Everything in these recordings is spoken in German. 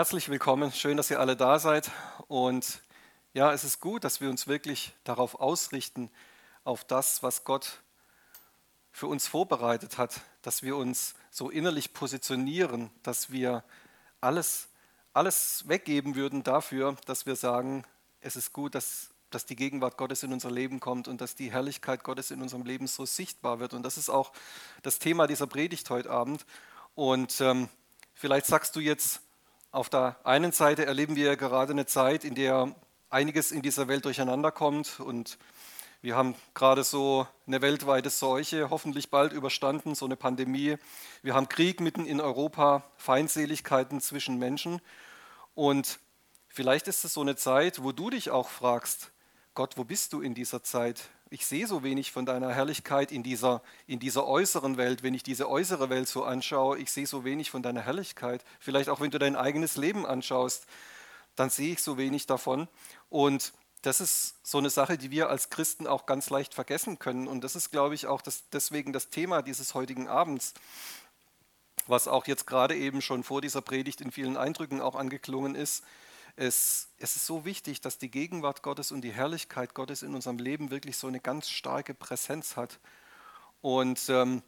Herzlich willkommen, schön, dass ihr alle da seid. Und ja, es ist gut, dass wir uns wirklich darauf ausrichten, auf das, was Gott für uns vorbereitet hat, dass wir uns so innerlich positionieren, dass wir alles, alles weggeben würden dafür, dass wir sagen, es ist gut, dass, dass die Gegenwart Gottes in unser Leben kommt und dass die Herrlichkeit Gottes in unserem Leben so sichtbar wird. Und das ist auch das Thema dieser Predigt heute Abend. Und ähm, vielleicht sagst du jetzt, auf der einen Seite erleben wir gerade eine Zeit, in der einiges in dieser Welt durcheinander kommt und wir haben gerade so eine weltweite Seuche hoffentlich bald überstanden, so eine Pandemie. Wir haben Krieg mitten in Europa, Feindseligkeiten zwischen Menschen und vielleicht ist es so eine Zeit, wo du dich auch fragst, Gott, wo bist du in dieser Zeit? Ich sehe so wenig von deiner Herrlichkeit in dieser, in dieser äußeren Welt, wenn ich diese äußere Welt so anschaue, ich sehe so wenig von deiner Herrlichkeit. Vielleicht auch wenn du dein eigenes Leben anschaust, dann sehe ich so wenig davon. Und das ist so eine Sache, die wir als Christen auch ganz leicht vergessen können. Und das ist, glaube ich, auch das, deswegen das Thema dieses heutigen Abends, was auch jetzt gerade eben schon vor dieser Predigt in vielen Eindrücken auch angeklungen ist es, es ist so wichtig, dass die Gegenwart Gottes und die Herrlichkeit Gottes in unserem Leben wirklich so eine ganz starke Präsenz hat. Und ähm,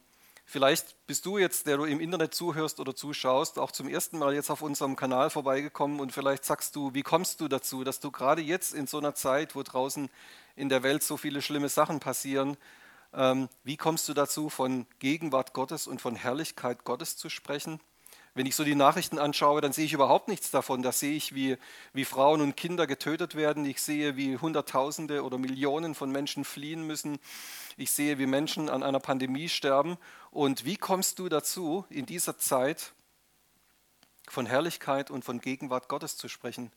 vielleicht bist du jetzt, der du im Internet zuhörst oder zuschaust, auch zum ersten Mal jetzt auf unserem Kanal vorbeigekommen und vielleicht sagst du, wie kommst du dazu, dass du gerade jetzt in so einer Zeit, wo draußen in der Welt so viele schlimme Sachen passieren, ähm, wie kommst du dazu, von Gegenwart Gottes und von Herrlichkeit Gottes zu sprechen? Wenn ich so die Nachrichten anschaue, dann sehe ich überhaupt nichts davon. Da sehe ich, wie, wie Frauen und Kinder getötet werden. Ich sehe, wie Hunderttausende oder Millionen von Menschen fliehen müssen. Ich sehe, wie Menschen an einer Pandemie sterben. Und wie kommst du dazu, in dieser Zeit von Herrlichkeit und von Gegenwart Gottes zu sprechen?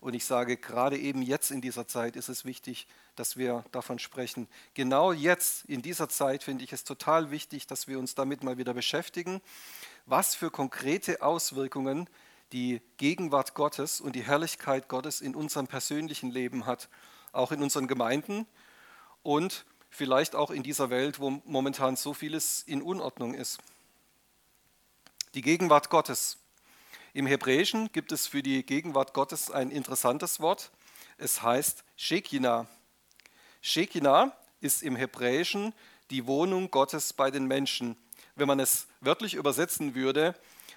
Und ich sage, gerade eben jetzt in dieser Zeit ist es wichtig, dass wir davon sprechen. Genau jetzt, in dieser Zeit, finde ich es total wichtig, dass wir uns damit mal wieder beschäftigen, was für konkrete Auswirkungen die Gegenwart Gottes und die Herrlichkeit Gottes in unserem persönlichen Leben hat, auch in unseren Gemeinden und vielleicht auch in dieser Welt, wo momentan so vieles in Unordnung ist. Die Gegenwart Gottes. Im Hebräischen gibt es für die Gegenwart Gottes ein interessantes Wort. Es heißt Shekinah. Shekinah ist im Hebräischen die Wohnung Gottes bei den Menschen. Wenn man es wörtlich übersetzen würde,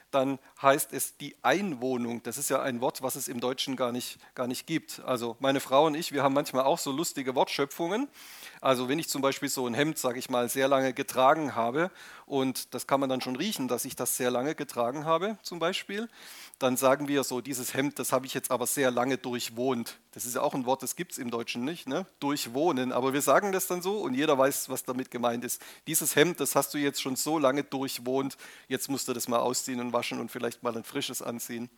dann heißt es die Einwohnung. Das ist ja ein Wort, was es im Deutschen gar nicht, gar nicht gibt. Also meine Frau und ich, wir haben manchmal auch so lustige Wortschöpfungen. Also wenn ich zum Beispiel so ein Hemd, sage ich mal, sehr lange getragen habe und das kann man dann schon riechen, dass ich das sehr lange getragen habe zum Beispiel, dann sagen wir so, dieses Hemd, das habe ich jetzt aber sehr lange durchwohnt. Das ist ja auch ein Wort, das gibt es im Deutschen nicht, ne? durchwohnen. Aber wir sagen das dann so und jeder weiß, was damit gemeint ist. Dieses Hemd, das hast du jetzt schon so lange durchwohnt, jetzt musst du das mal ausziehen und waschen und vielleicht mal ein frisches anziehen.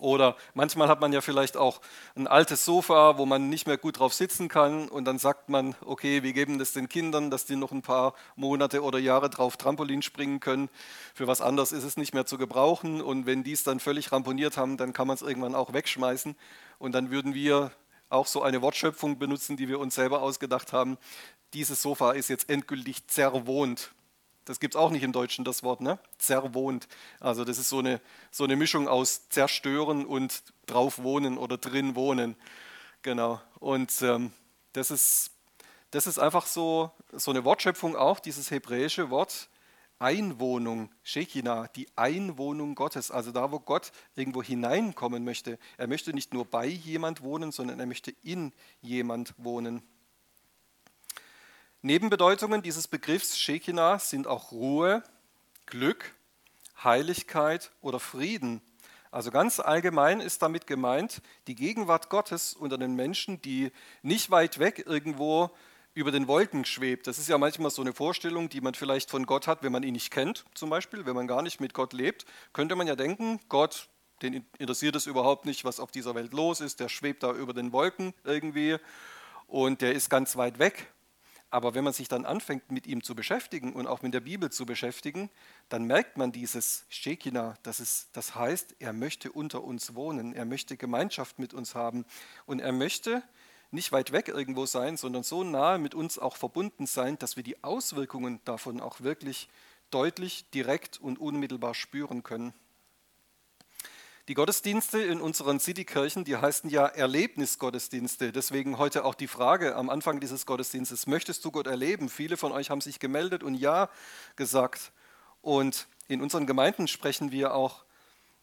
Oder manchmal hat man ja vielleicht auch ein altes Sofa, wo man nicht mehr gut drauf sitzen kann und dann sagt man, okay, wir geben das den Kindern, dass die noch ein paar Monate oder Jahre drauf Trampolin springen können. Für was anderes ist es nicht mehr zu gebrauchen und wenn die es dann völlig ramponiert haben, dann kann man es irgendwann auch wegschmeißen und dann würden wir auch so eine Wortschöpfung benutzen, die wir uns selber ausgedacht haben. Dieses Sofa ist jetzt endgültig zerwohnt. Das gibt es auch nicht im Deutschen, das Wort, ne? Zerwohnt. Also das ist so eine, so eine Mischung aus zerstören und drauf wohnen oder drin wohnen. Genau. Und ähm, das, ist, das ist einfach so, so eine Wortschöpfung auch, dieses hebräische Wort Einwohnung, Shekinah, die Einwohnung Gottes, also da, wo Gott irgendwo hineinkommen möchte. Er möchte nicht nur bei jemand wohnen, sondern er möchte in jemand wohnen. Nebenbedeutungen dieses Begriffs Shekinah sind auch Ruhe, Glück, Heiligkeit oder Frieden. Also ganz allgemein ist damit gemeint die Gegenwart Gottes unter den Menschen, die nicht weit weg irgendwo über den Wolken schwebt. Das ist ja manchmal so eine Vorstellung, die man vielleicht von Gott hat, wenn man ihn nicht kennt, zum Beispiel, wenn man gar nicht mit Gott lebt, könnte man ja denken, Gott, den interessiert es überhaupt nicht, was auf dieser Welt los ist, der schwebt da über den Wolken irgendwie und der ist ganz weit weg. Aber wenn man sich dann anfängt, mit ihm zu beschäftigen und auch mit der Bibel zu beschäftigen, dann merkt man dieses Shekinah, das, ist, das heißt, er möchte unter uns wohnen, er möchte Gemeinschaft mit uns haben und er möchte nicht weit weg irgendwo sein, sondern so nahe mit uns auch verbunden sein, dass wir die Auswirkungen davon auch wirklich deutlich, direkt und unmittelbar spüren können. Die Gottesdienste in unseren Citykirchen, die heißen ja Erlebnisgottesdienste. Deswegen heute auch die Frage am Anfang dieses Gottesdienstes, möchtest du Gott erleben? Viele von euch haben sich gemeldet und ja gesagt. Und in unseren Gemeinden sprechen wir auch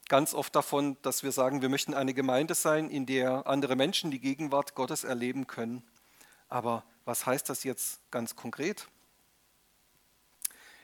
ganz oft davon, dass wir sagen, wir möchten eine Gemeinde sein, in der andere Menschen die Gegenwart Gottes erleben können. Aber was heißt das jetzt ganz konkret?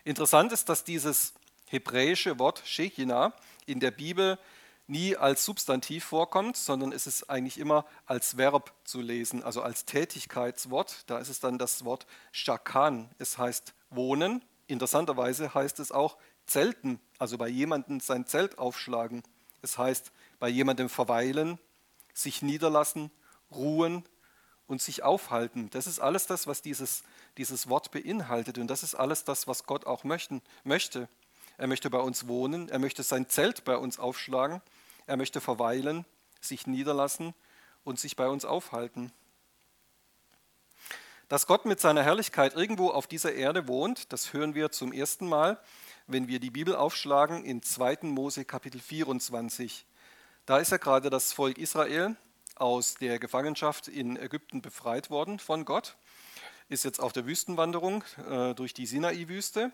Interessant ist, dass dieses hebräische Wort Shechina in der Bibel nie als Substantiv vorkommt, sondern es ist eigentlich immer als Verb zu lesen, also als Tätigkeitswort. Da ist es dann das Wort Shakan. Es heißt wohnen. Interessanterweise heißt es auch zelten, also bei jemandem sein Zelt aufschlagen. Es heißt bei jemandem verweilen, sich niederlassen, ruhen und sich aufhalten. Das ist alles das, was dieses, dieses Wort beinhaltet. Und das ist alles das, was Gott auch möchten, möchte. Er möchte bei uns wohnen, er möchte sein Zelt bei uns aufschlagen, er möchte verweilen, sich niederlassen und sich bei uns aufhalten. Dass Gott mit seiner Herrlichkeit irgendwo auf dieser Erde wohnt, das hören wir zum ersten Mal, wenn wir die Bibel aufschlagen in 2. Mose Kapitel 24. Da ist ja gerade das Volk Israel aus der Gefangenschaft in Ägypten befreit worden von Gott, ist jetzt auf der Wüstenwanderung äh, durch die Sinai-Wüste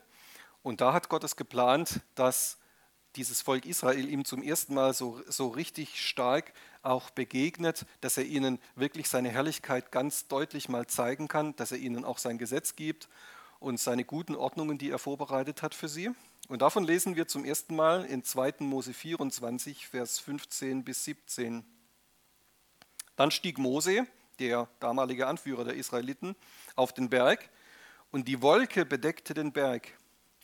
und da hat Gott es geplant, dass dieses Volk Israel ihm zum ersten Mal so, so richtig stark auch begegnet, dass er ihnen wirklich seine Herrlichkeit ganz deutlich mal zeigen kann, dass er ihnen auch sein Gesetz gibt und seine guten Ordnungen, die er vorbereitet hat für sie. Und davon lesen wir zum ersten Mal in 2. Mose 24, Vers 15 bis 17. Dann stieg Mose, der damalige Anführer der Israeliten, auf den Berg und die Wolke bedeckte den Berg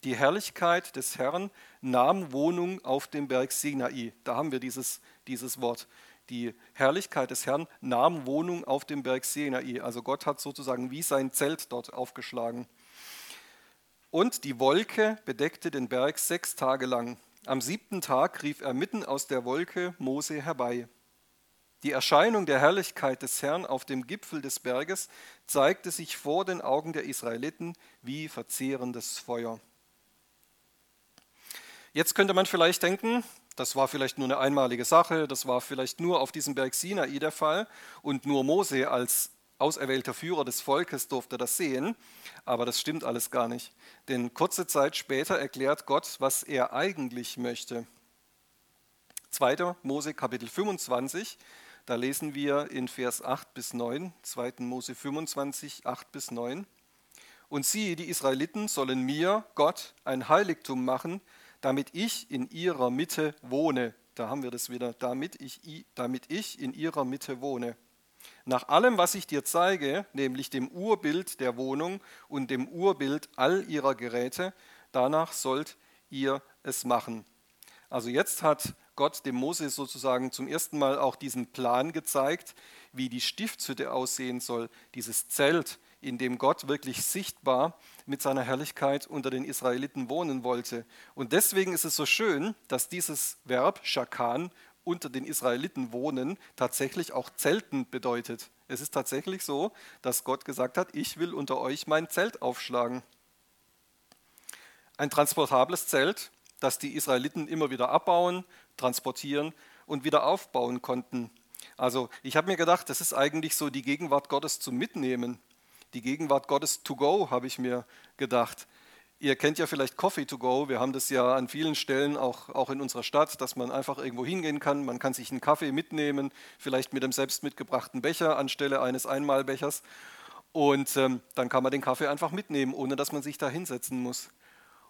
die Herrlichkeit des Herrn nahm Wohnung auf dem Berg Sinai. Da haben wir dieses, dieses Wort. Die Herrlichkeit des Herrn nahm Wohnung auf dem Berg Sinai. Also Gott hat sozusagen wie sein Zelt dort aufgeschlagen. Und die Wolke bedeckte den Berg sechs Tage lang. Am siebten Tag rief er mitten aus der Wolke Mose herbei. Die Erscheinung der Herrlichkeit des Herrn auf dem Gipfel des Berges zeigte sich vor den Augen der Israeliten wie verzehrendes Feuer. Jetzt könnte man vielleicht denken, das war vielleicht nur eine einmalige Sache, das war vielleicht nur auf diesem Berg Sinai der Fall und nur Mose als auserwählter Führer des Volkes durfte das sehen, aber das stimmt alles gar nicht. Denn kurze Zeit später erklärt Gott, was er eigentlich möchte. 2. Mose Kapitel 25, da lesen wir in Vers 8 bis 9, 2. Mose 25, 8 bis 9. Und sie, die Israeliten, sollen mir, Gott, ein Heiligtum machen, damit ich in ihrer Mitte wohne. Da haben wir das wieder, damit ich, damit ich in ihrer Mitte wohne. Nach allem, was ich dir zeige, nämlich dem Urbild der Wohnung und dem Urbild all ihrer Geräte, danach sollt ihr es machen. Also jetzt hat Gott dem Mose sozusagen zum ersten Mal auch diesen Plan gezeigt, wie die Stiftshütte aussehen soll, dieses Zelt, in dem Gott wirklich sichtbar mit seiner Herrlichkeit unter den Israeliten wohnen wollte. Und deswegen ist es so schön, dass dieses Verb Shakan unter den Israeliten wohnen tatsächlich auch Zelten bedeutet. Es ist tatsächlich so, dass Gott gesagt hat, ich will unter euch mein Zelt aufschlagen. Ein transportables Zelt, das die Israeliten immer wieder abbauen, transportieren und wieder aufbauen konnten. Also ich habe mir gedacht, das ist eigentlich so die Gegenwart Gottes zum Mitnehmen die Gegenwart Gottes to go, habe ich mir gedacht. Ihr kennt ja vielleicht Coffee to go. Wir haben das ja an vielen Stellen auch, auch in unserer Stadt, dass man einfach irgendwo hingehen kann. Man kann sich einen Kaffee mitnehmen, vielleicht mit dem selbst mitgebrachten Becher anstelle eines Einmalbechers. Und ähm, dann kann man den Kaffee einfach mitnehmen, ohne dass man sich da hinsetzen muss.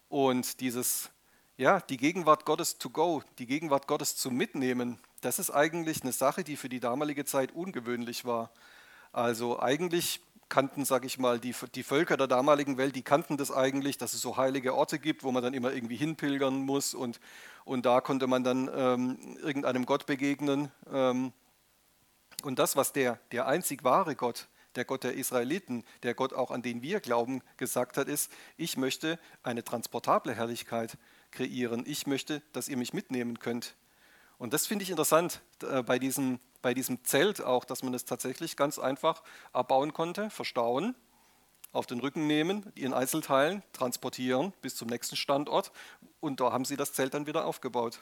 Und dieses, ja, die Gegenwart Gottes to go, die Gegenwart Gottes zu mitnehmen, das ist eigentlich eine Sache, die für die damalige Zeit ungewöhnlich war. Also eigentlich kannten, sage ich mal, die, die Völker der damaligen Welt, die kannten das eigentlich, dass es so heilige Orte gibt, wo man dann immer irgendwie hinpilgern muss und, und da konnte man dann ähm, irgendeinem Gott begegnen. Ähm, und das, was der, der einzig wahre Gott, der Gott der Israeliten, der Gott auch an den wir glauben, gesagt hat, ist, ich möchte eine transportable Herrlichkeit kreieren. Ich möchte, dass ihr mich mitnehmen könnt. Und das finde ich interessant äh, bei diesem bei diesem Zelt auch, dass man es tatsächlich ganz einfach abbauen konnte, verstauen, auf den Rücken nehmen, in Einzelteilen transportieren bis zum nächsten Standort und da haben sie das Zelt dann wieder aufgebaut.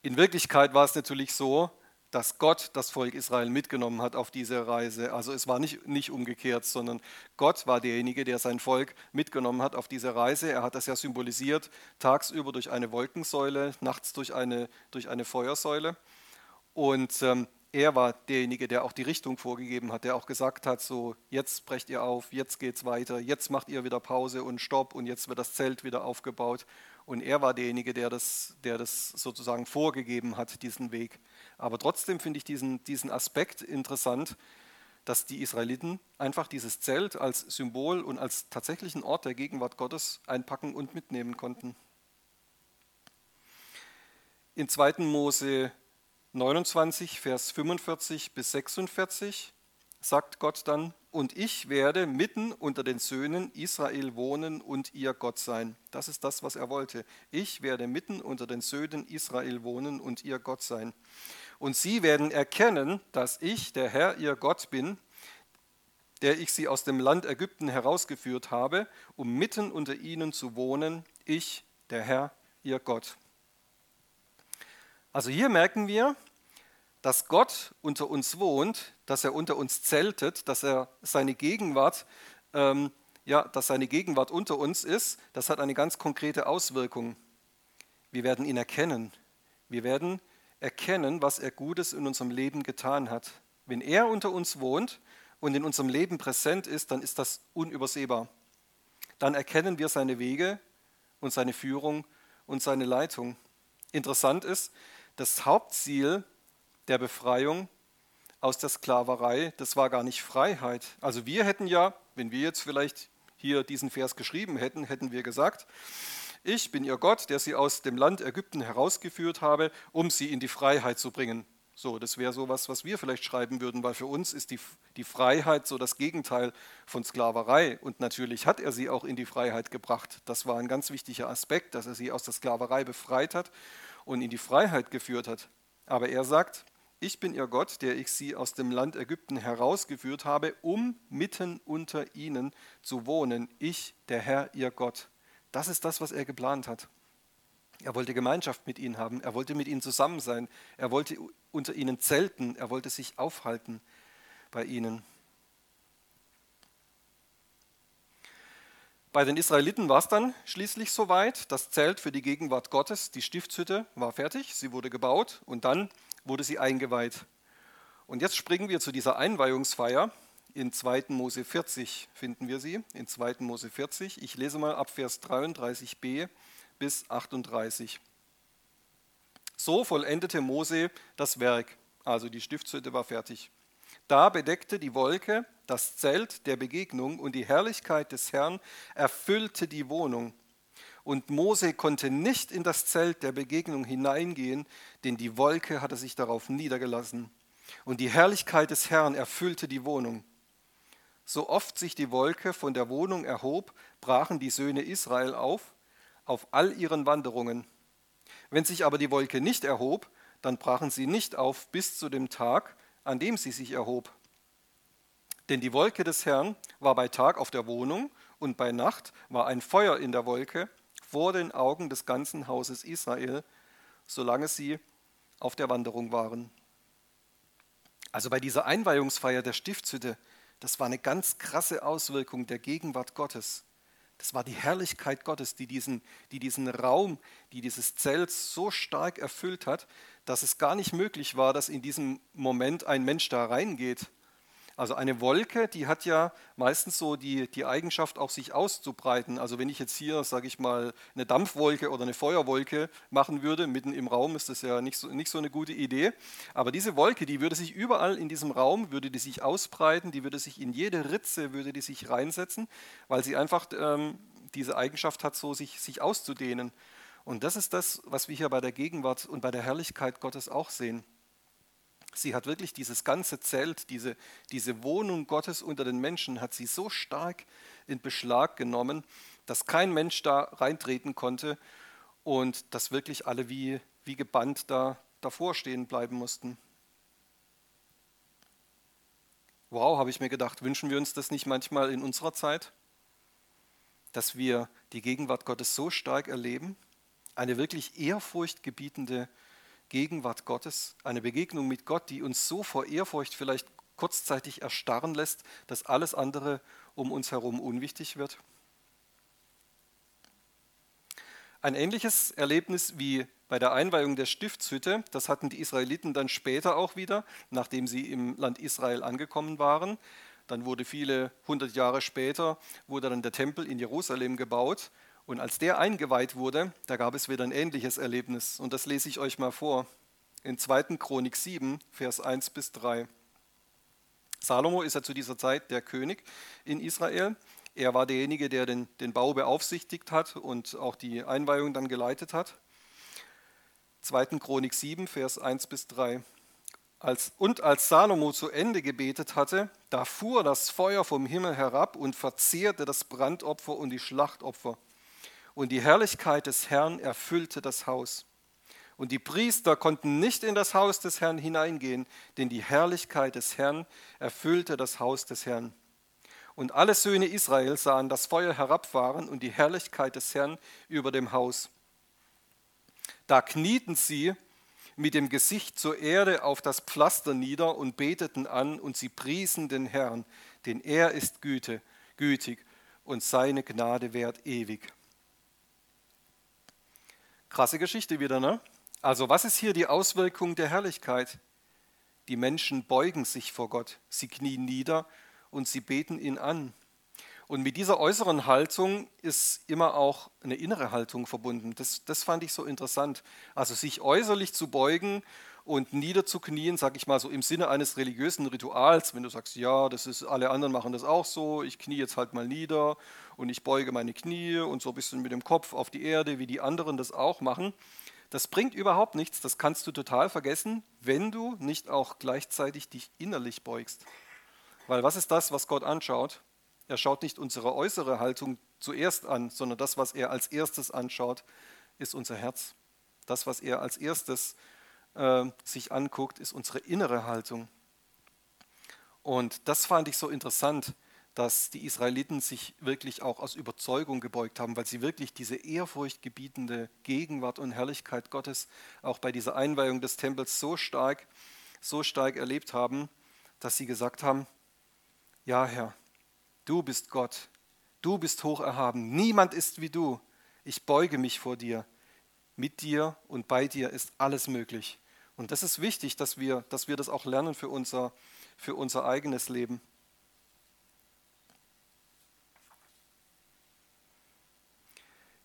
In Wirklichkeit war es natürlich so, dass Gott das Volk Israel mitgenommen hat auf diese Reise. Also es war nicht, nicht umgekehrt, sondern Gott war derjenige, der sein Volk mitgenommen hat auf diese Reise. Er hat das ja symbolisiert, tagsüber durch eine Wolkensäule, nachts durch eine, durch eine Feuersäule. Und ähm, er war derjenige, der auch die Richtung vorgegeben hat, der auch gesagt hat, so jetzt brecht ihr auf, jetzt geht es weiter, jetzt macht ihr wieder Pause und Stopp und jetzt wird das Zelt wieder aufgebaut. Und er war derjenige, der das, der das sozusagen vorgegeben hat, diesen Weg. Aber trotzdem finde ich diesen, diesen Aspekt interessant, dass die Israeliten einfach dieses Zelt als Symbol und als tatsächlichen Ort der Gegenwart Gottes einpacken und mitnehmen konnten. In 2. Mose 29, Vers 45 bis 46 sagt Gott dann, und ich werde mitten unter den Söhnen Israel wohnen und ihr Gott sein. Das ist das, was er wollte. Ich werde mitten unter den Söhnen Israel wohnen und ihr Gott sein. Und sie werden erkennen, dass ich, der Herr, ihr Gott bin, der ich sie aus dem Land Ägypten herausgeführt habe, um mitten unter ihnen zu wohnen, ich, der Herr, ihr Gott. Also hier merken wir, dass Gott unter uns wohnt, dass er unter uns zeltet, dass er seine Gegenwart, ähm, ja, dass seine Gegenwart unter uns ist, das hat eine ganz konkrete Auswirkung. Wir werden ihn erkennen. Wir werden erkennen, was er Gutes in unserem Leben getan hat. Wenn er unter uns wohnt und in unserem Leben präsent ist, dann ist das unübersehbar. Dann erkennen wir seine Wege und seine Führung und seine Leitung. Interessant ist, das Hauptziel der Befreiung aus der Sklaverei, das war gar nicht Freiheit. Also wir hätten ja, wenn wir jetzt vielleicht hier diesen Vers geschrieben hätten, hätten wir gesagt, ich bin ihr Gott, der sie aus dem Land Ägypten herausgeführt habe, um sie in die Freiheit zu bringen. So, das wäre so was, was wir vielleicht schreiben würden, weil für uns ist die, die Freiheit so das Gegenteil von Sklaverei. Und natürlich hat er sie auch in die Freiheit gebracht. Das war ein ganz wichtiger Aspekt, dass er sie aus der Sklaverei befreit hat und in die Freiheit geführt hat. Aber er sagt, ich bin ihr Gott, der ich sie aus dem Land Ägypten herausgeführt habe, um mitten unter ihnen zu wohnen. Ich, der Herr, ihr Gott. Das ist das, was er geplant hat. Er wollte Gemeinschaft mit ihnen haben, er wollte mit ihnen zusammen sein, er wollte unter ihnen zelten, er wollte sich aufhalten bei ihnen. Bei den Israeliten war es dann schließlich soweit. Das Zelt für die Gegenwart Gottes, die Stiftshütte, war fertig, sie wurde gebaut und dann wurde sie eingeweiht. Und jetzt springen wir zu dieser Einweihungsfeier. In 2. Mose 40 finden wir sie, in 2. Mose 40. Ich lese mal ab Vers 33b bis 38. So vollendete Mose das Werk, also die Stiftshütte war fertig. Da bedeckte die Wolke das Zelt der Begegnung und die Herrlichkeit des Herrn erfüllte die Wohnung. Und Mose konnte nicht in das Zelt der Begegnung hineingehen, denn die Wolke hatte sich darauf niedergelassen. Und die Herrlichkeit des Herrn erfüllte die Wohnung. So oft sich die Wolke von der Wohnung erhob, brachen die Söhne Israel auf, auf all ihren Wanderungen. Wenn sich aber die Wolke nicht erhob, dann brachen sie nicht auf bis zu dem Tag, an dem sie sich erhob. Denn die Wolke des Herrn war bei Tag auf der Wohnung und bei Nacht war ein Feuer in der Wolke vor den Augen des ganzen Hauses Israel, solange sie auf der Wanderung waren. Also bei dieser Einweihungsfeier der Stiftshütte das war eine ganz krasse Auswirkung der Gegenwart Gottes. Das war die Herrlichkeit Gottes, die diesen, die diesen Raum, die dieses Zelt so stark erfüllt hat, dass es gar nicht möglich war, dass in diesem Moment ein Mensch da reingeht. Also eine Wolke, die hat ja meistens so die, die Eigenschaft, auch sich auszubreiten. Also wenn ich jetzt hier, sage ich mal, eine Dampfwolke oder eine Feuerwolke machen würde, mitten im Raum, ist das ja nicht so, nicht so eine gute Idee. Aber diese Wolke, die würde sich überall in diesem Raum, würde die sich ausbreiten, die würde sich in jede Ritze, würde die sich reinsetzen, weil sie einfach ähm, diese Eigenschaft hat, so sich, sich auszudehnen. Und das ist das, was wir hier bei der Gegenwart und bei der Herrlichkeit Gottes auch sehen. Sie hat wirklich dieses ganze Zelt, diese, diese Wohnung Gottes unter den Menschen, hat sie so stark in Beschlag genommen, dass kein Mensch da reintreten konnte und dass wirklich alle wie, wie gebannt da davor stehen bleiben mussten. Wow, habe ich mir gedacht, wünschen wir uns das nicht manchmal in unserer Zeit, dass wir die Gegenwart Gottes so stark erleben, eine wirklich ehrfurchtgebietende Gegenwart Gottes, eine Begegnung mit Gott, die uns so vor Ehrfurcht vielleicht kurzzeitig erstarren lässt, dass alles andere um uns herum unwichtig wird? Ein ähnliches Erlebnis wie bei der Einweihung der Stiftshütte, das hatten die Israeliten dann später auch wieder, nachdem sie im Land Israel angekommen waren. Dann wurde viele hundert Jahre später, wurde dann der Tempel in Jerusalem gebaut. Und als der eingeweiht wurde, da gab es wieder ein ähnliches Erlebnis. Und das lese ich euch mal vor. In 2. Chronik 7, Vers 1 bis 3. Salomo ist ja zu dieser Zeit der König in Israel. Er war derjenige, der den, den Bau beaufsichtigt hat und auch die Einweihung dann geleitet hat. 2. Chronik 7, Vers 1 bis 3. Als, und als Salomo zu Ende gebetet hatte, da fuhr das Feuer vom Himmel herab und verzehrte das Brandopfer und die Schlachtopfer. Und die Herrlichkeit des Herrn erfüllte das Haus. Und die Priester konnten nicht in das Haus des Herrn hineingehen, denn die Herrlichkeit des Herrn erfüllte das Haus des Herrn. Und alle Söhne Israel sahen das Feuer herabfahren und die Herrlichkeit des Herrn über dem Haus. Da knieten sie mit dem Gesicht zur Erde auf das Pflaster nieder und beteten an und sie priesen den Herrn, denn er ist Güte, gütig und seine Gnade währt ewig. Krasse Geschichte wieder, ne? Also was ist hier die Auswirkung der Herrlichkeit? Die Menschen beugen sich vor Gott, sie knien nieder und sie beten ihn an. Und mit dieser äußeren Haltung ist immer auch eine innere Haltung verbunden. Das, das fand ich so interessant. Also sich äußerlich zu beugen und niederzuknien, sage ich mal so im Sinne eines religiösen Rituals, wenn du sagst, ja, das ist, alle anderen machen das auch so, ich knie jetzt halt mal nieder und ich beuge meine Knie und so ein bisschen mit dem Kopf auf die Erde, wie die anderen das auch machen. Das bringt überhaupt nichts, das kannst du total vergessen, wenn du nicht auch gleichzeitig dich innerlich beugst. Weil was ist das, was Gott anschaut? Er schaut nicht unsere äußere Haltung zuerst an, sondern das, was er als erstes anschaut, ist unser Herz. Das, was er als erstes äh, sich anguckt, ist unsere innere Haltung. Und das fand ich so interessant, dass die Israeliten sich wirklich auch aus Überzeugung gebeugt haben, weil sie wirklich diese ehrfurchtgebietende Gegenwart und Herrlichkeit Gottes auch bei dieser Einweihung des Tempels so stark, so stark erlebt haben, dass sie gesagt haben, ja Herr, du bist Gott, du bist hoch erhaben, niemand ist wie du, ich beuge mich vor dir, mit dir und bei dir ist alles möglich. Und das ist wichtig, dass wir, dass wir das auch lernen für unser, für unser eigenes Leben.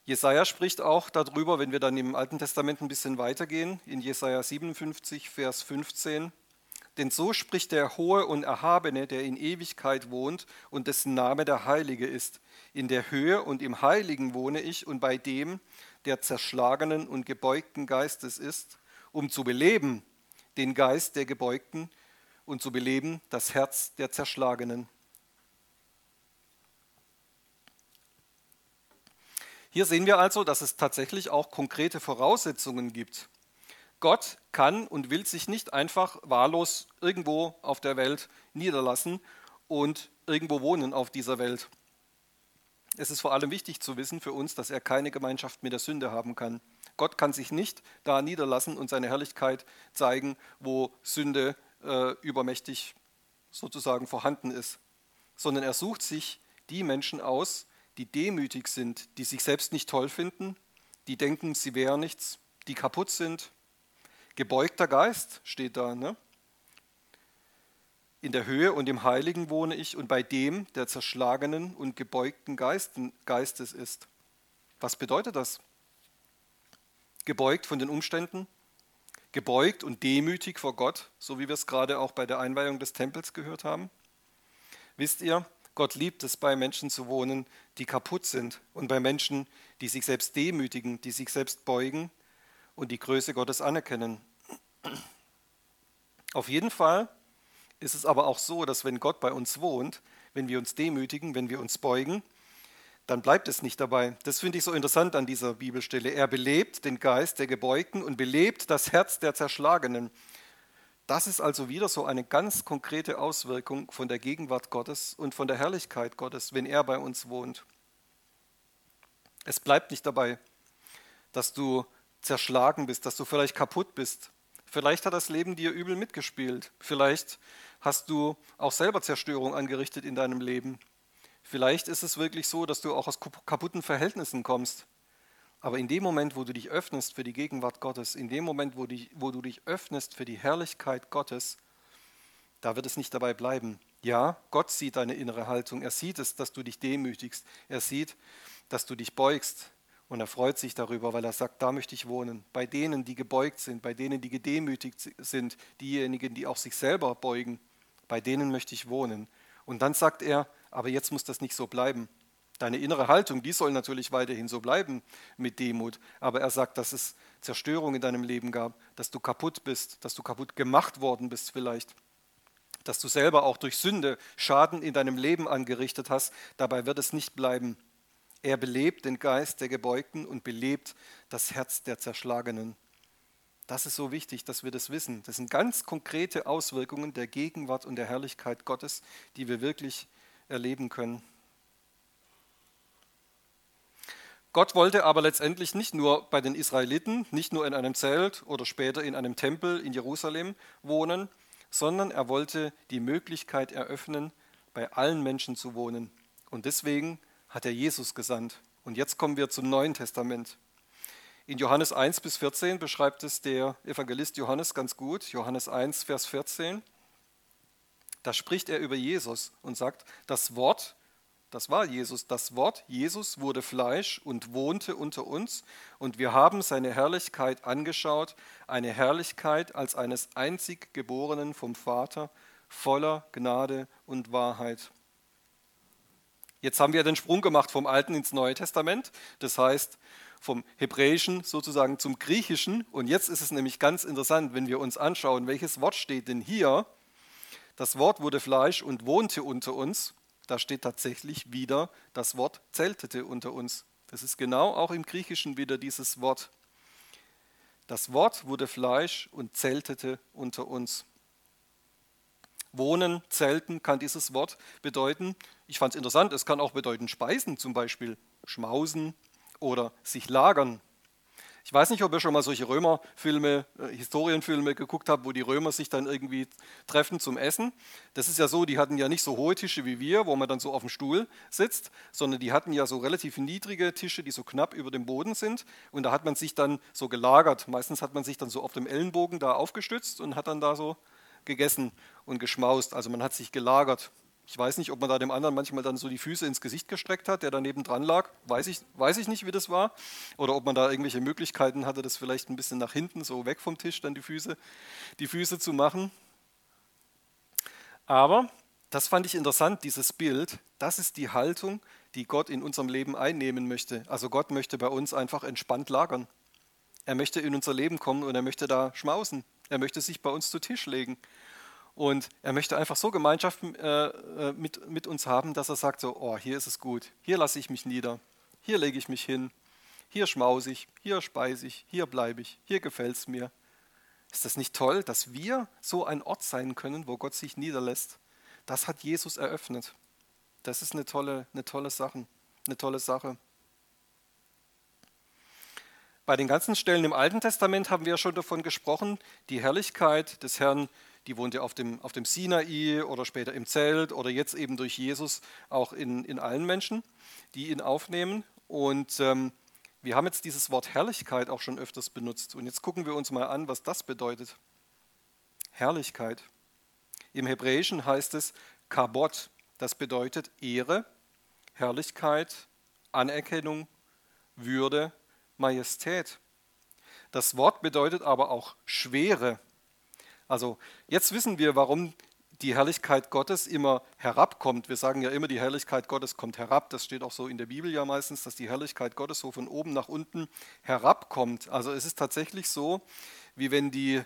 Jesaja spricht auch darüber, wenn wir dann im Alten Testament ein bisschen weitergehen, in Jesaja 57, Vers 15. Denn so spricht der Hohe und Erhabene, der in Ewigkeit wohnt und dessen Name der Heilige ist. In der Höhe und im Heiligen wohne ich und bei dem, der zerschlagenen und gebeugten Geistes ist, um zu beleben den Geist der Gebeugten und zu beleben das Herz der Zerschlagenen. Hier sehen wir also, dass es tatsächlich auch konkrete Voraussetzungen gibt. Gott kann und will sich nicht einfach wahllos irgendwo auf der Welt niederlassen und irgendwo wohnen auf dieser Welt. Es ist vor allem wichtig zu wissen für uns, dass er keine Gemeinschaft mit der Sünde haben kann. Gott kann sich nicht da niederlassen und seine Herrlichkeit zeigen, wo Sünde äh, übermächtig sozusagen vorhanden ist, sondern er sucht sich die Menschen aus, die demütig sind, die sich selbst nicht toll finden, die denken, sie wären nichts, die kaputt sind. Gebeugter Geist steht da. Ne? In der Höhe und im Heiligen wohne ich und bei dem, der zerschlagenen und gebeugten Geistes ist. Was bedeutet das? Gebeugt von den Umständen, gebeugt und demütig vor Gott, so wie wir es gerade auch bei der Einweihung des Tempels gehört haben. Wisst ihr, Gott liebt es, bei Menschen zu wohnen, die kaputt sind und bei Menschen, die sich selbst demütigen, die sich selbst beugen und die Größe Gottes anerkennen. Auf jeden Fall ist es aber auch so, dass wenn Gott bei uns wohnt, wenn wir uns demütigen, wenn wir uns beugen, dann bleibt es nicht dabei. Das finde ich so interessant an dieser Bibelstelle. Er belebt den Geist der Gebeugten und belebt das Herz der Zerschlagenen. Das ist also wieder so eine ganz konkrete Auswirkung von der Gegenwart Gottes und von der Herrlichkeit Gottes, wenn er bei uns wohnt. Es bleibt nicht dabei, dass du zerschlagen bist, dass du vielleicht kaputt bist. Vielleicht hat das Leben dir übel mitgespielt. Vielleicht hast du auch selber Zerstörung angerichtet in deinem Leben. Vielleicht ist es wirklich so, dass du auch aus kaputten Verhältnissen kommst. Aber in dem Moment, wo du dich öffnest für die Gegenwart Gottes, in dem Moment, wo, die, wo du dich öffnest für die Herrlichkeit Gottes, da wird es nicht dabei bleiben. Ja, Gott sieht deine innere Haltung. Er sieht es, dass du dich demütigst. Er sieht, dass du dich beugst. Und er freut sich darüber, weil er sagt, da möchte ich wohnen. Bei denen, die gebeugt sind, bei denen, die gedemütigt sind, diejenigen, die auch sich selber beugen, bei denen möchte ich wohnen. Und dann sagt er, aber jetzt muss das nicht so bleiben. Deine innere Haltung, die soll natürlich weiterhin so bleiben mit Demut. Aber er sagt, dass es Zerstörung in deinem Leben gab, dass du kaputt bist, dass du kaputt gemacht worden bist vielleicht, dass du selber auch durch Sünde Schaden in deinem Leben angerichtet hast. Dabei wird es nicht bleiben. Er belebt den Geist der Gebeugten und belebt das Herz der Zerschlagenen. Das ist so wichtig, dass wir das wissen. Das sind ganz konkrete Auswirkungen der Gegenwart und der Herrlichkeit Gottes, die wir wirklich erleben können. Gott wollte aber letztendlich nicht nur bei den Israeliten, nicht nur in einem Zelt oder später in einem Tempel in Jerusalem wohnen, sondern er wollte die Möglichkeit eröffnen, bei allen Menschen zu wohnen. Und deswegen hat er Jesus gesandt. Und jetzt kommen wir zum Neuen Testament. In Johannes 1 bis 14 beschreibt es der Evangelist Johannes ganz gut. Johannes 1, Vers 14. Da spricht er über Jesus und sagt, das Wort, das war Jesus, das Wort Jesus wurde Fleisch und wohnte unter uns und wir haben seine Herrlichkeit angeschaut, eine Herrlichkeit als eines einzig Geborenen vom Vater, voller Gnade und Wahrheit. Jetzt haben wir den Sprung gemacht vom Alten ins Neue Testament, das heißt, vom Hebräischen sozusagen zum Griechischen. Und jetzt ist es nämlich ganz interessant, wenn wir uns anschauen, welches Wort steht denn hier. Das Wort wurde Fleisch und wohnte unter uns. Da steht tatsächlich wieder das Wort zeltete unter uns. Das ist genau auch im Griechischen wieder dieses Wort. Das Wort wurde Fleisch und zeltete unter uns. Wohnen, zelten kann dieses Wort bedeuten. Ich fand es interessant, es kann auch bedeuten speisen, zum Beispiel schmausen, oder sich lagern. Ich weiß nicht, ob ihr schon mal solche Römerfilme, äh, Historienfilme geguckt habt, wo die Römer sich dann irgendwie treffen zum Essen. Das ist ja so, die hatten ja nicht so hohe Tische wie wir, wo man dann so auf dem Stuhl sitzt, sondern die hatten ja so relativ niedrige Tische, die so knapp über dem Boden sind. Und da hat man sich dann so gelagert. Meistens hat man sich dann so auf dem Ellenbogen da aufgestützt und hat dann da so gegessen und geschmaust. Also man hat sich gelagert. Ich weiß nicht, ob man da dem anderen manchmal dann so die Füße ins Gesicht gestreckt hat, der daneben dran lag. Weiß ich, weiß ich nicht, wie das war. Oder ob man da irgendwelche Möglichkeiten hatte, das vielleicht ein bisschen nach hinten, so weg vom Tisch, dann die Füße, die Füße zu machen. Aber das fand ich interessant, dieses Bild. Das ist die Haltung, die Gott in unserem Leben einnehmen möchte. Also Gott möchte bei uns einfach entspannt lagern. Er möchte in unser Leben kommen und er möchte da schmausen. Er möchte sich bei uns zu Tisch legen. Und er möchte einfach so Gemeinschaft äh, äh, mit, mit uns haben, dass er sagt so, oh, hier ist es gut, hier lasse ich mich nieder, hier lege ich mich hin, hier schmause ich, hier speise ich, hier bleibe ich, hier gefällt es mir. Ist das nicht toll, dass wir so ein Ort sein können, wo Gott sich niederlässt? Das hat Jesus eröffnet. Das ist eine tolle, eine tolle Sache. Eine tolle Sache. Bei den ganzen Stellen im Alten Testament haben wir schon davon gesprochen, die Herrlichkeit des Herrn die wohnte auf dem, auf dem Sinai oder später im Zelt oder jetzt eben durch Jesus auch in, in allen Menschen, die ihn aufnehmen. Und ähm, wir haben jetzt dieses Wort Herrlichkeit auch schon öfters benutzt. Und jetzt gucken wir uns mal an, was das bedeutet. Herrlichkeit. Im Hebräischen heißt es Kabot. Das bedeutet Ehre, Herrlichkeit, Anerkennung, Würde, Majestät. Das Wort bedeutet aber auch Schwere, also jetzt wissen wir, warum die Herrlichkeit Gottes immer herabkommt. Wir sagen ja immer, die Herrlichkeit Gottes kommt herab. Das steht auch so in der Bibel ja meistens, dass die Herrlichkeit Gottes so von oben nach unten herabkommt. Also es ist tatsächlich so, wie wenn die,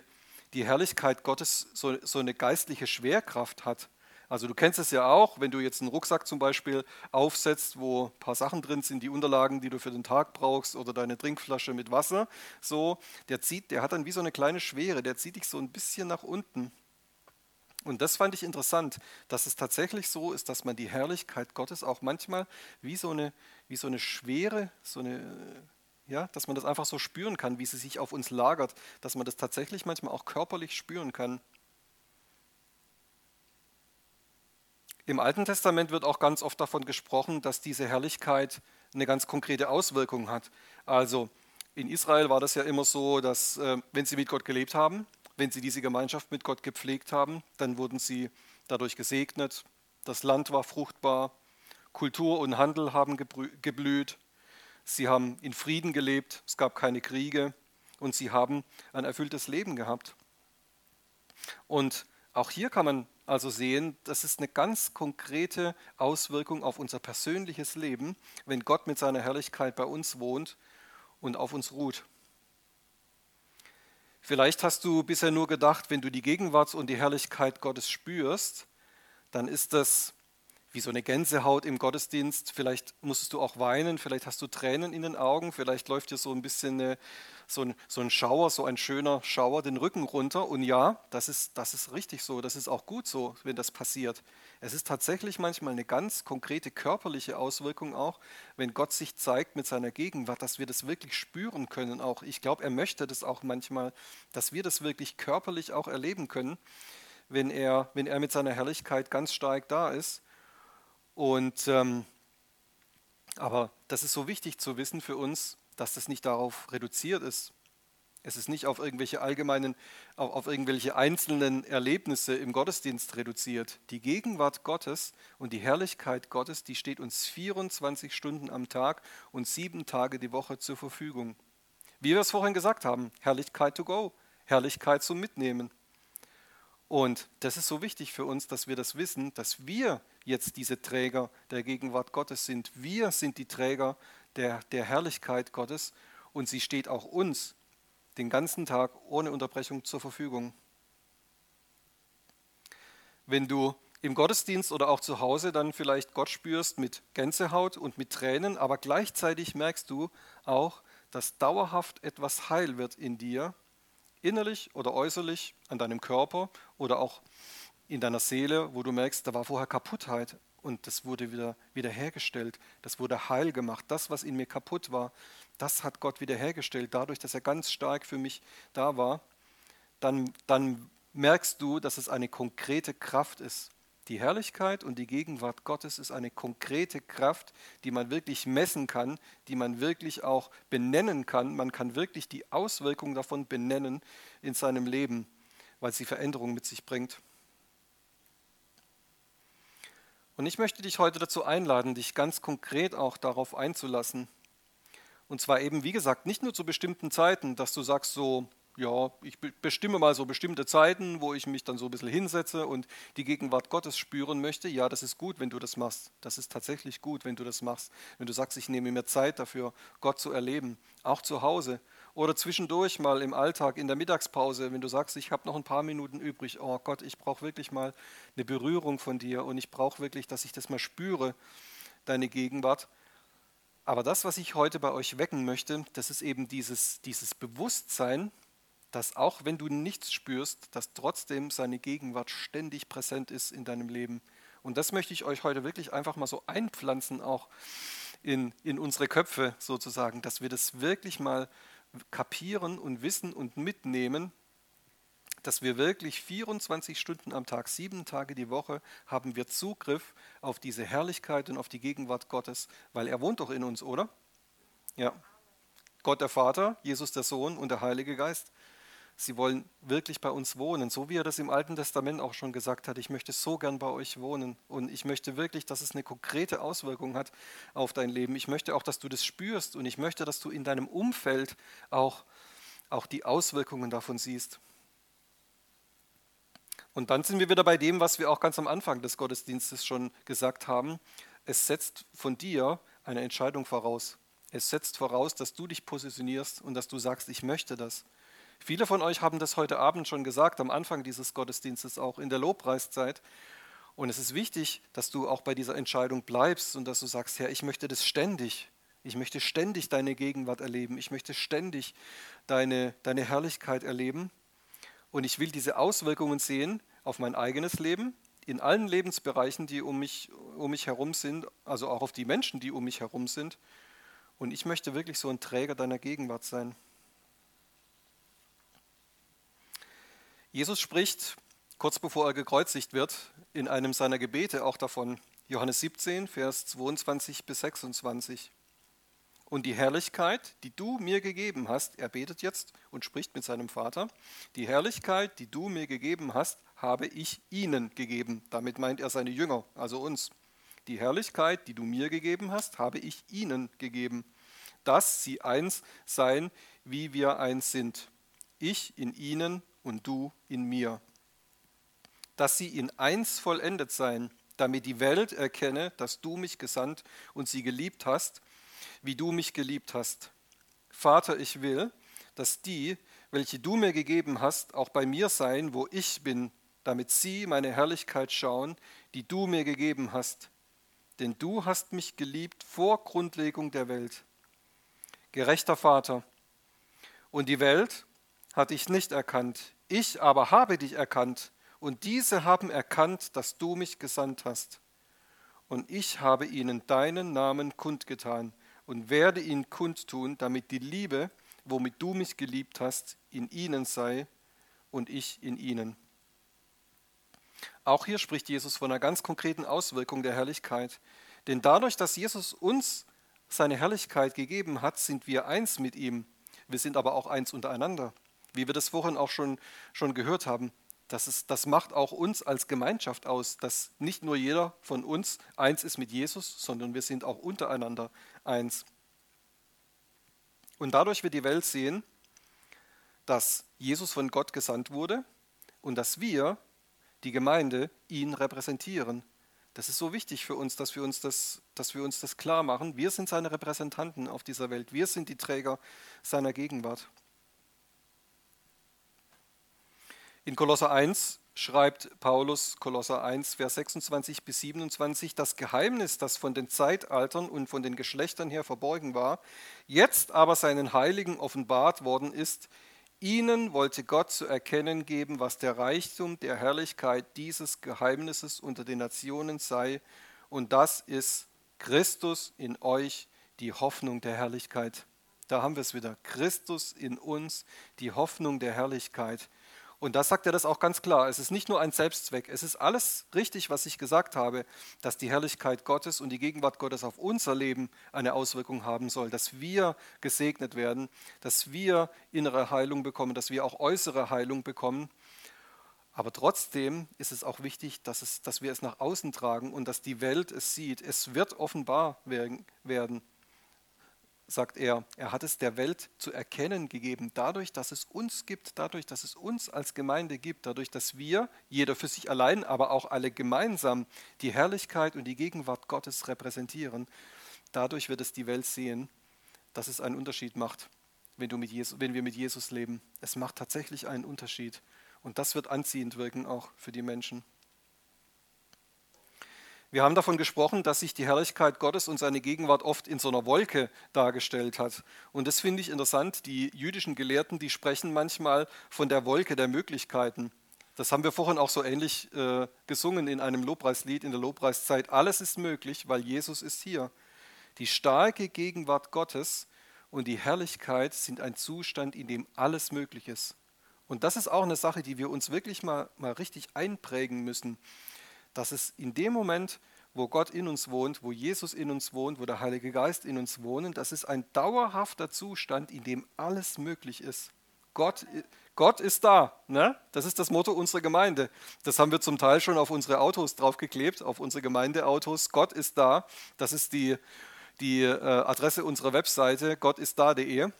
die Herrlichkeit Gottes so, so eine geistliche Schwerkraft hat. Also du kennst es ja auch, wenn du jetzt einen Rucksack zum Beispiel aufsetzt, wo ein paar Sachen drin sind, die Unterlagen, die du für den Tag brauchst oder deine Trinkflasche mit Wasser, so, der zieht, der hat dann wie so eine kleine Schwere, der zieht dich so ein bisschen nach unten. Und das fand ich interessant, dass es tatsächlich so ist, dass man die Herrlichkeit Gottes auch manchmal wie so eine, wie so eine Schwere, so eine, ja, dass man das einfach so spüren kann, wie sie sich auf uns lagert, dass man das tatsächlich manchmal auch körperlich spüren kann. Im Alten Testament wird auch ganz oft davon gesprochen, dass diese Herrlichkeit eine ganz konkrete Auswirkung hat. Also in Israel war das ja immer so, dass äh, wenn sie mit Gott gelebt haben, wenn sie diese Gemeinschaft mit Gott gepflegt haben, dann wurden sie dadurch gesegnet. Das Land war fruchtbar, Kultur und Handel haben geblüht, sie haben in Frieden gelebt, es gab keine Kriege und sie haben ein erfülltes Leben gehabt. Und auch hier kann man also sehen, das ist eine ganz konkrete Auswirkung auf unser persönliches Leben, wenn Gott mit seiner Herrlichkeit bei uns wohnt und auf uns ruht. Vielleicht hast du bisher nur gedacht, wenn du die Gegenwart und die Herrlichkeit Gottes spürst, dann ist das wie so eine Gänsehaut im Gottesdienst. Vielleicht musstest du auch weinen, vielleicht hast du Tränen in den Augen, vielleicht läuft dir so ein bisschen eine, so, ein, so ein Schauer, so ein schöner Schauer den Rücken runter. Und ja, das ist, das ist richtig so, das ist auch gut so, wenn das passiert. Es ist tatsächlich manchmal eine ganz konkrete körperliche Auswirkung auch, wenn Gott sich zeigt mit seiner Gegenwart, dass wir das wirklich spüren können auch. Ich glaube, er möchte das auch manchmal, dass wir das wirklich körperlich auch erleben können, wenn er, wenn er mit seiner Herrlichkeit ganz stark da ist. Und ähm, aber das ist so wichtig zu wissen für uns, dass das nicht darauf reduziert ist. Es ist nicht auf irgendwelche allgemeinen, auf, auf irgendwelche einzelnen Erlebnisse im Gottesdienst reduziert. Die Gegenwart Gottes und die Herrlichkeit Gottes, die steht uns 24 Stunden am Tag und sieben Tage die Woche zur Verfügung. Wie wir es vorhin gesagt haben, Herrlichkeit to go, Herrlichkeit zum Mitnehmen. Und das ist so wichtig für uns, dass wir das wissen, dass wir jetzt diese Träger der Gegenwart Gottes sind. Wir sind die Träger der, der Herrlichkeit Gottes und sie steht auch uns den ganzen Tag ohne Unterbrechung zur Verfügung. Wenn du im Gottesdienst oder auch zu Hause dann vielleicht Gott spürst mit Gänsehaut und mit Tränen, aber gleichzeitig merkst du auch, dass dauerhaft etwas heil wird in dir innerlich oder äußerlich an deinem Körper oder auch in deiner Seele, wo du merkst, da war vorher Kaputtheit und das wurde wieder wiederhergestellt, das wurde heil gemacht. Das, was in mir kaputt war, das hat Gott wiederhergestellt, dadurch, dass er ganz stark für mich da war. Dann, dann merkst du, dass es eine konkrete Kraft ist. Die Herrlichkeit und die Gegenwart Gottes ist eine konkrete Kraft, die man wirklich messen kann, die man wirklich auch benennen kann. Man kann wirklich die Auswirkungen davon benennen in seinem Leben, weil sie Veränderung mit sich bringt. Und ich möchte dich heute dazu einladen, dich ganz konkret auch darauf einzulassen. Und zwar eben, wie gesagt, nicht nur zu bestimmten Zeiten, dass du sagst so, ja, ich bestimme mal so bestimmte Zeiten, wo ich mich dann so ein bisschen hinsetze und die Gegenwart Gottes spüren möchte. Ja, das ist gut, wenn du das machst. Das ist tatsächlich gut, wenn du das machst. Wenn du sagst, ich nehme mir Zeit dafür, Gott zu erleben, auch zu Hause oder zwischendurch mal im Alltag, in der Mittagspause, wenn du sagst, ich habe noch ein paar Minuten übrig. Oh Gott, ich brauche wirklich mal eine Berührung von dir und ich brauche wirklich, dass ich das mal spüre, deine Gegenwart. Aber das, was ich heute bei euch wecken möchte, das ist eben dieses, dieses Bewusstsein, dass auch wenn du nichts spürst, dass trotzdem seine Gegenwart ständig präsent ist in deinem Leben. Und das möchte ich euch heute wirklich einfach mal so einpflanzen, auch in, in unsere Köpfe sozusagen, dass wir das wirklich mal kapieren und wissen und mitnehmen, dass wir wirklich 24 Stunden am Tag, sieben Tage die Woche haben wir Zugriff auf diese Herrlichkeit und auf die Gegenwart Gottes, weil er wohnt doch in uns, oder? Ja. Gott der Vater, Jesus der Sohn und der Heilige Geist. Sie wollen wirklich bei uns wohnen, so wie er das im Alten Testament auch schon gesagt hat. Ich möchte so gern bei euch wohnen und ich möchte wirklich, dass es eine konkrete Auswirkung hat auf dein Leben. Ich möchte auch, dass du das spürst und ich möchte, dass du in deinem Umfeld auch, auch die Auswirkungen davon siehst. Und dann sind wir wieder bei dem, was wir auch ganz am Anfang des Gottesdienstes schon gesagt haben. Es setzt von dir eine Entscheidung voraus. Es setzt voraus, dass du dich positionierst und dass du sagst, ich möchte das. Viele von euch haben das heute Abend schon gesagt, am Anfang dieses Gottesdienstes auch in der Lobpreiszeit. Und es ist wichtig, dass du auch bei dieser Entscheidung bleibst und dass du sagst, Herr, ich möchte das ständig. Ich möchte ständig deine Gegenwart erleben. Ich möchte ständig deine, deine Herrlichkeit erleben. Und ich will diese Auswirkungen sehen auf mein eigenes Leben, in allen Lebensbereichen, die um mich, um mich herum sind, also auch auf die Menschen, die um mich herum sind. Und ich möchte wirklich so ein Träger deiner Gegenwart sein. Jesus spricht kurz bevor er gekreuzigt wird, in einem seiner Gebete auch davon. Johannes 17, Vers 22 bis 26. Und die Herrlichkeit, die du mir gegeben hast, er betet jetzt und spricht mit seinem Vater, die Herrlichkeit, die du mir gegeben hast, habe ich ihnen gegeben. Damit meint er seine Jünger, also uns. Die Herrlichkeit, die du mir gegeben hast, habe ich ihnen gegeben, dass sie eins seien, wie wir eins sind. Ich in ihnen und du in mir. Dass sie in eins vollendet seien, damit die Welt erkenne, dass du mich gesandt und sie geliebt hast, wie du mich geliebt hast. Vater, ich will, dass die, welche du mir gegeben hast, auch bei mir seien, wo ich bin, damit sie meine Herrlichkeit schauen, die du mir gegeben hast. Denn du hast mich geliebt vor Grundlegung der Welt. Gerechter Vater, und die Welt hat dich nicht erkannt, ich aber habe dich erkannt, und diese haben erkannt, dass du mich gesandt hast. Und ich habe ihnen deinen Namen kundgetan und werde ihn kundtun, damit die Liebe, womit du mich geliebt hast, in ihnen sei und ich in ihnen. Auch hier spricht Jesus von einer ganz konkreten Auswirkung der Herrlichkeit. Denn dadurch, dass Jesus uns seine Herrlichkeit gegeben hat, sind wir eins mit ihm. Wir sind aber auch eins untereinander. Wie wir das vorhin auch schon, schon gehört haben, das, ist, das macht auch uns als Gemeinschaft aus, dass nicht nur jeder von uns eins ist mit Jesus, sondern wir sind auch untereinander eins. Und dadurch wird die Welt sehen, dass Jesus von Gott gesandt wurde und dass wir, die Gemeinde, ihn repräsentieren. Das ist so wichtig für uns, dass wir uns das, dass wir uns das klar machen. Wir sind seine Repräsentanten auf dieser Welt. Wir sind die Träger seiner Gegenwart. In Kolosser 1 schreibt Paulus, Kolosser 1, Vers 26 bis 27, das Geheimnis, das von den Zeitaltern und von den Geschlechtern her verborgen war, jetzt aber seinen Heiligen offenbart worden ist, ihnen wollte Gott zu erkennen geben, was der Reichtum der Herrlichkeit dieses Geheimnisses unter den Nationen sei, und das ist Christus in euch, die Hoffnung der Herrlichkeit. Da haben wir es wieder. Christus in uns, die Hoffnung der Herrlichkeit. Und da sagt er das auch ganz klar. Es ist nicht nur ein Selbstzweck. Es ist alles richtig, was ich gesagt habe, dass die Herrlichkeit Gottes und die Gegenwart Gottes auf unser Leben eine Auswirkung haben soll, dass wir gesegnet werden, dass wir innere Heilung bekommen, dass wir auch äußere Heilung bekommen. Aber trotzdem ist es auch wichtig, dass, es, dass wir es nach außen tragen und dass die Welt es sieht. Es wird offenbar werden sagt er, er hat es der Welt zu erkennen gegeben, dadurch, dass es uns gibt, dadurch, dass es uns als Gemeinde gibt, dadurch, dass wir, jeder für sich allein, aber auch alle gemeinsam, die Herrlichkeit und die Gegenwart Gottes repräsentieren. Dadurch wird es die Welt sehen, dass es einen Unterschied macht, wenn, du mit Jesus, wenn wir mit Jesus leben. Es macht tatsächlich einen Unterschied. Und das wird anziehend wirken auch für die Menschen. Wir haben davon gesprochen, dass sich die Herrlichkeit Gottes und seine Gegenwart oft in so einer Wolke dargestellt hat. Und das finde ich interessant. Die jüdischen Gelehrten, die sprechen manchmal von der Wolke der Möglichkeiten. Das haben wir vorhin auch so ähnlich äh, gesungen in einem Lobpreislied in der Lobpreiszeit. Alles ist möglich, weil Jesus ist hier. Die starke Gegenwart Gottes und die Herrlichkeit sind ein Zustand, in dem alles möglich ist. Und das ist auch eine Sache, die wir uns wirklich mal, mal richtig einprägen müssen dass es in dem Moment, wo Gott in uns wohnt, wo Jesus in uns wohnt, wo der Heilige Geist in uns wohnt, das ist ein dauerhafter Zustand, in dem alles möglich ist. Gott, Gott ist da. Ne? Das ist das Motto unserer Gemeinde. Das haben wir zum Teil schon auf unsere Autos draufgeklebt, auf unsere Gemeindeautos. Gott ist da. Das ist die, die äh, Adresse unserer Webseite, gottisda.de.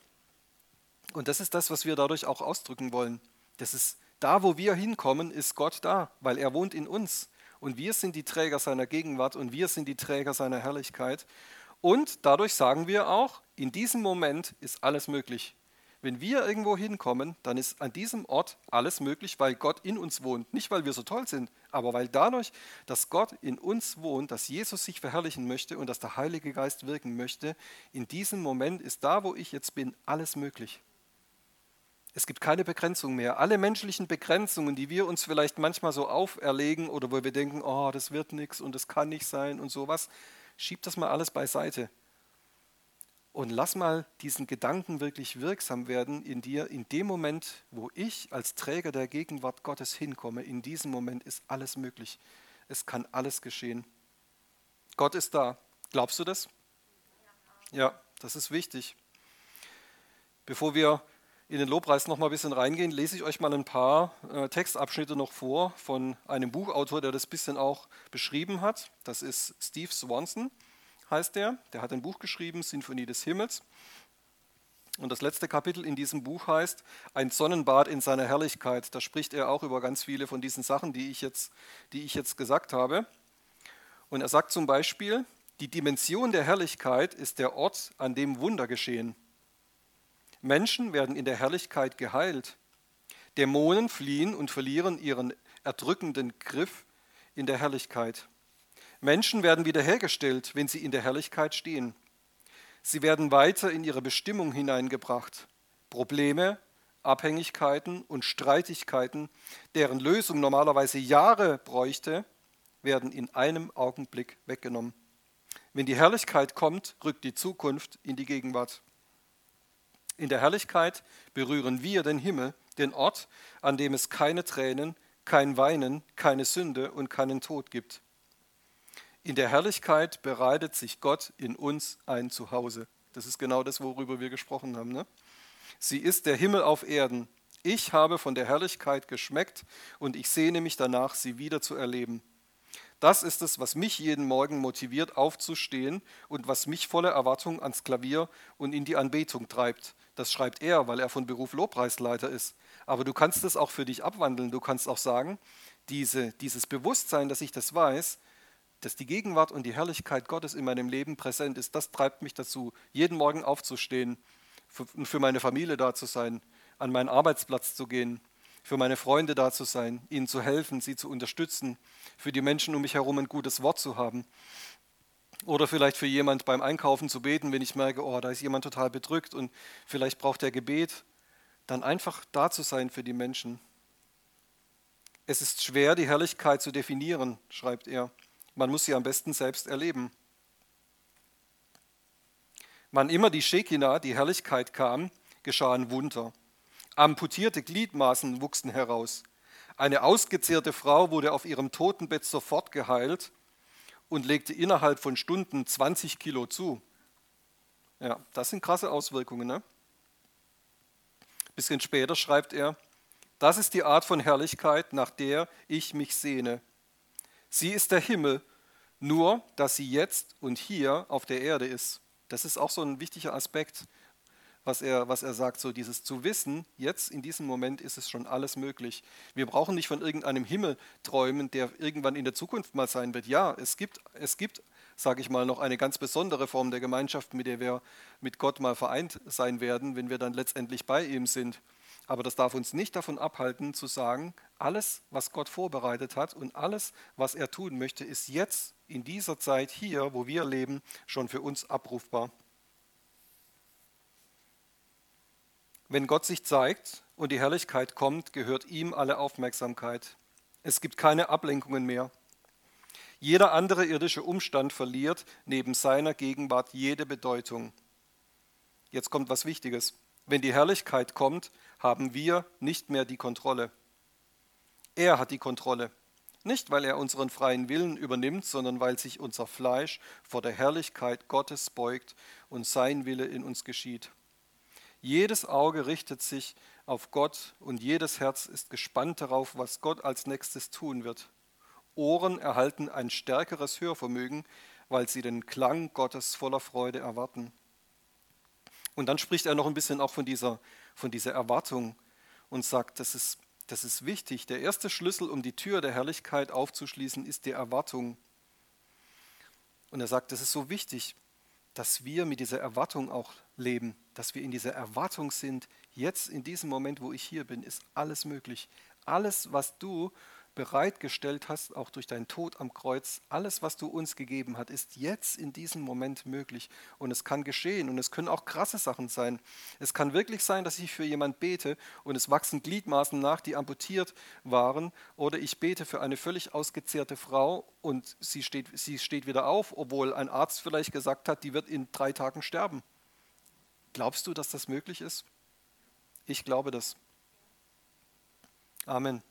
Und das ist das, was wir dadurch auch ausdrücken wollen. Das ist da, wo wir hinkommen, ist Gott da, weil er wohnt in uns und wir sind die Träger seiner Gegenwart und wir sind die Träger seiner Herrlichkeit. Und dadurch sagen wir auch, in diesem Moment ist alles möglich. Wenn wir irgendwo hinkommen, dann ist an diesem Ort alles möglich, weil Gott in uns wohnt. Nicht, weil wir so toll sind, aber weil dadurch, dass Gott in uns wohnt, dass Jesus sich verherrlichen möchte und dass der Heilige Geist wirken möchte, in diesem Moment ist da, wo ich jetzt bin, alles möglich. Es gibt keine Begrenzung mehr. Alle menschlichen Begrenzungen, die wir uns vielleicht manchmal so auferlegen oder wo wir denken, oh, das wird nichts und das kann nicht sein und sowas, schiebt das mal alles beiseite. Und lass mal diesen Gedanken wirklich wirksam werden in dir. In dem Moment, wo ich als Träger der Gegenwart Gottes hinkomme, in diesem Moment ist alles möglich. Es kann alles geschehen. Gott ist da. Glaubst du das? Ja, das ist wichtig. Bevor wir in den Lobpreis noch mal ein bisschen reingehen, lese ich euch mal ein paar äh, Textabschnitte noch vor von einem Buchautor, der das ein bisschen auch beschrieben hat. Das ist Steve Swanson heißt der. Der hat ein Buch geschrieben, Sinfonie des Himmels. Und das letzte Kapitel in diesem Buch heißt Ein Sonnenbad in seiner Herrlichkeit. Da spricht er auch über ganz viele von diesen Sachen, die ich jetzt, die ich jetzt gesagt habe. Und er sagt zum Beispiel, die Dimension der Herrlichkeit ist der Ort, an dem Wunder geschehen. Menschen werden in der Herrlichkeit geheilt. Dämonen fliehen und verlieren ihren erdrückenden Griff in der Herrlichkeit. Menschen werden wiederhergestellt, wenn sie in der Herrlichkeit stehen. Sie werden weiter in ihre Bestimmung hineingebracht. Probleme, Abhängigkeiten und Streitigkeiten, deren Lösung normalerweise Jahre bräuchte, werden in einem Augenblick weggenommen. Wenn die Herrlichkeit kommt, rückt die Zukunft in die Gegenwart. In der Herrlichkeit berühren wir den Himmel, den Ort, an dem es keine Tränen, kein Weinen, keine Sünde und keinen Tod gibt. In der Herrlichkeit bereitet sich Gott in uns ein Zuhause. Das ist genau das, worüber wir gesprochen haben. Ne? Sie ist der Himmel auf Erden. Ich habe von der Herrlichkeit geschmeckt und ich sehne mich danach, sie wieder zu erleben. Das ist es, was mich jeden Morgen motiviert, aufzustehen und was mich voller Erwartung ans Klavier und in die Anbetung treibt. Das schreibt er, weil er von Beruf Lobpreisleiter ist. Aber du kannst es auch für dich abwandeln. Du kannst auch sagen, diese, dieses Bewusstsein, dass ich das weiß, dass die Gegenwart und die Herrlichkeit Gottes in meinem Leben präsent ist, das treibt mich dazu, jeden Morgen aufzustehen und für meine Familie da zu sein, an meinen Arbeitsplatz zu gehen, für meine Freunde da zu sein, ihnen zu helfen, sie zu unterstützen, für die Menschen um mich herum ein gutes Wort zu haben. Oder vielleicht für jemand beim Einkaufen zu beten, wenn ich merke, oh, da ist jemand total bedrückt und vielleicht braucht er Gebet, dann einfach da zu sein für die Menschen. Es ist schwer, die Herrlichkeit zu definieren, schreibt er. Man muss sie am besten selbst erleben. Wann immer die Shekinah, die Herrlichkeit kam, geschahen Wunder. Amputierte Gliedmaßen wuchsen heraus. Eine ausgezehrte Frau wurde auf ihrem Totenbett sofort geheilt und legte innerhalb von Stunden 20 Kilo zu. Ja, das sind krasse Auswirkungen. Ne? Bisschen später schreibt er, das ist die Art von Herrlichkeit, nach der ich mich sehne. Sie ist der Himmel, nur dass sie jetzt und hier auf der Erde ist. Das ist auch so ein wichtiger Aspekt, was er, was er sagt, so dieses zu wissen, jetzt in diesem Moment ist es schon alles möglich. Wir brauchen nicht von irgendeinem Himmel träumen, der irgendwann in der Zukunft mal sein wird. Ja, es gibt, es gibt sage ich mal, noch eine ganz besondere Form der Gemeinschaft, mit der wir mit Gott mal vereint sein werden, wenn wir dann letztendlich bei ihm sind. Aber das darf uns nicht davon abhalten zu sagen, alles, was Gott vorbereitet hat und alles, was er tun möchte, ist jetzt in dieser Zeit hier, wo wir leben, schon für uns abrufbar. Wenn Gott sich zeigt und die Herrlichkeit kommt, gehört ihm alle Aufmerksamkeit. Es gibt keine Ablenkungen mehr. Jeder andere irdische Umstand verliert neben seiner Gegenwart jede Bedeutung. Jetzt kommt was Wichtiges. Wenn die Herrlichkeit kommt, haben wir nicht mehr die Kontrolle. Er hat die Kontrolle. Nicht, weil er unseren freien Willen übernimmt, sondern weil sich unser Fleisch vor der Herrlichkeit Gottes beugt und sein Wille in uns geschieht. Jedes Auge richtet sich auf Gott und jedes Herz ist gespannt darauf, was Gott als nächstes tun wird. Ohren erhalten ein stärkeres Hörvermögen, weil sie den Klang Gottes voller Freude erwarten. Und dann spricht er noch ein bisschen auch von dieser, von dieser Erwartung und sagt, das ist, das ist wichtig. Der erste Schlüssel, um die Tür der Herrlichkeit aufzuschließen, ist die Erwartung. Und er sagt, das ist so wichtig, dass wir mit dieser Erwartung auch leben, dass wir in dieser Erwartung sind, jetzt in diesem Moment, wo ich hier bin, ist alles möglich. Alles, was du bereitgestellt hast, auch durch deinen Tod am Kreuz. Alles, was du uns gegeben hast, ist jetzt in diesem Moment möglich. Und es kann geschehen. Und es können auch krasse Sachen sein. Es kann wirklich sein, dass ich für jemand bete und es wachsen Gliedmaßen nach, die amputiert waren. Oder ich bete für eine völlig ausgezehrte Frau und sie steht, sie steht wieder auf, obwohl ein Arzt vielleicht gesagt hat, die wird in drei Tagen sterben. Glaubst du, dass das möglich ist? Ich glaube das. Amen.